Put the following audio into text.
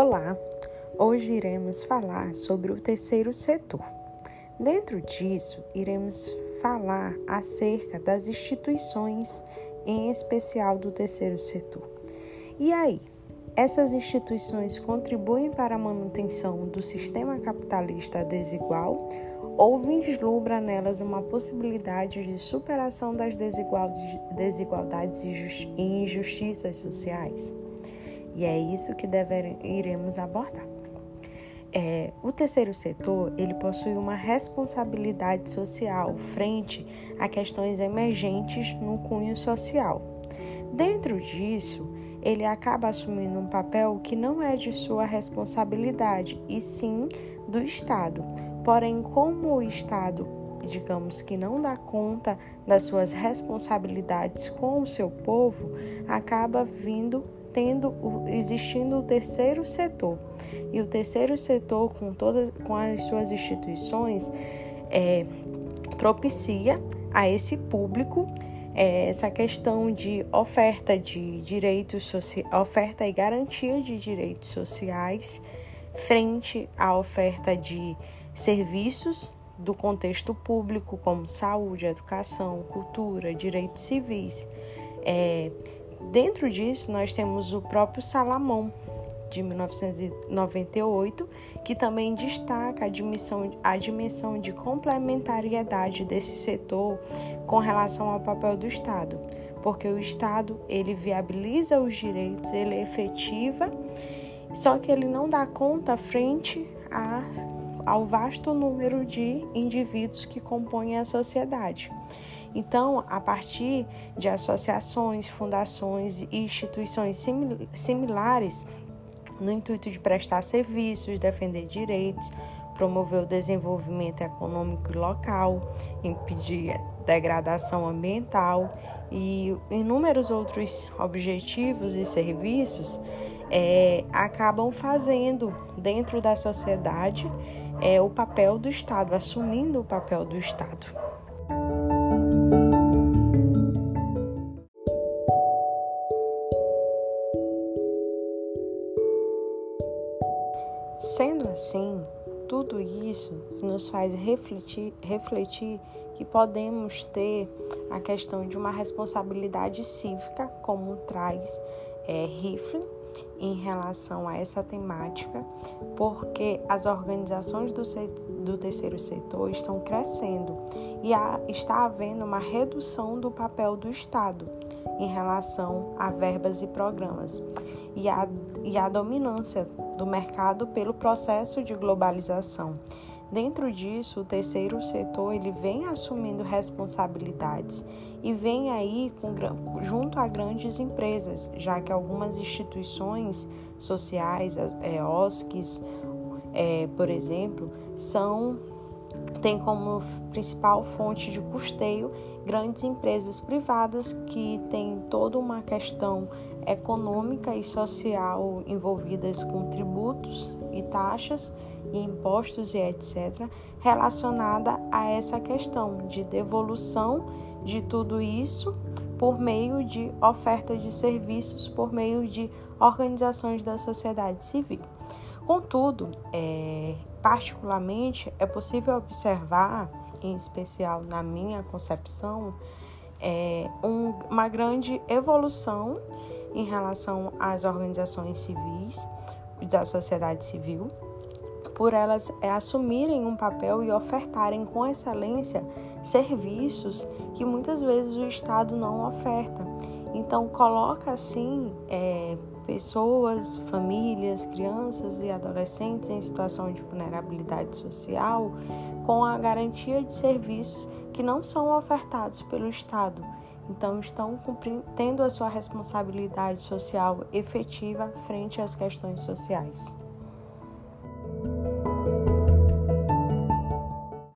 Olá, hoje iremos falar sobre o terceiro setor. Dentro disso, iremos falar acerca das instituições, em especial do terceiro setor. E aí, essas instituições contribuem para a manutenção do sistema capitalista desigual ou vislumbra nelas uma possibilidade de superação das desigualdades e injustiças sociais? E é isso que deve, iremos abordar. É, o terceiro setor ele possui uma responsabilidade social frente a questões emergentes no cunho social. Dentro disso, ele acaba assumindo um papel que não é de sua responsabilidade, e sim do Estado. Porém, como o Estado, digamos que não dá conta das suas responsabilidades com o seu povo, acaba vindo tendo existindo o terceiro setor. E o terceiro setor, com todas com as suas instituições, é, propicia a esse público é, essa questão de oferta de direitos sociais, oferta e garantia de direitos sociais frente à oferta de serviços do contexto público, como saúde, educação, cultura, direitos civis. É, Dentro disso, nós temos o próprio Salamão, de 1998, que também destaca a dimensão, a dimensão de complementariedade desse setor com relação ao papel do Estado, porque o Estado ele viabiliza os direitos, ele efetiva, só que ele não dá conta frente a, ao vasto número de indivíduos que compõem a sociedade. Então, a partir de associações, fundações e instituições similares, no intuito de prestar serviços, defender direitos, promover o desenvolvimento econômico local, impedir degradação ambiental e inúmeros outros objetivos e serviços é, acabam fazendo dentro da sociedade é, o papel do Estado, assumindo o papel do Estado. Sendo assim, tudo isso nos faz refletir, refletir que podemos ter a questão de uma responsabilidade cívica, como traz é, Rifle, em relação a essa temática, porque as organizações do, do terceiro setor estão crescendo e há, está havendo uma redução do papel do Estado em relação a verbas e programas e a, e a dominância do mercado pelo processo de globalização. Dentro disso, o terceiro setor ele vem assumindo responsabilidades e vem aí com, junto a grandes empresas, já que algumas instituições sociais, é, OSCs, é, por exemplo, são têm como principal fonte de custeio grandes empresas privadas que têm toda uma questão econômica e social envolvidas com tributos e taxas e impostos e etc., relacionada a essa questão de devolução de tudo isso por meio de oferta de serviços, por meio de organizações da sociedade civil. Contudo, é, particularmente, é possível observar, em especial na minha concepção, é, um, uma grande evolução em relação às organizações civis da sociedade civil, por elas é, assumirem um papel e ofertarem com excelência serviços que muitas vezes o Estado não oferta. Então, coloca assim é, pessoas, famílias, crianças e adolescentes em situação de vulnerabilidade social com a garantia de serviços que não são ofertados pelo Estado. Então, estão tendo a sua responsabilidade social efetiva frente às questões sociais.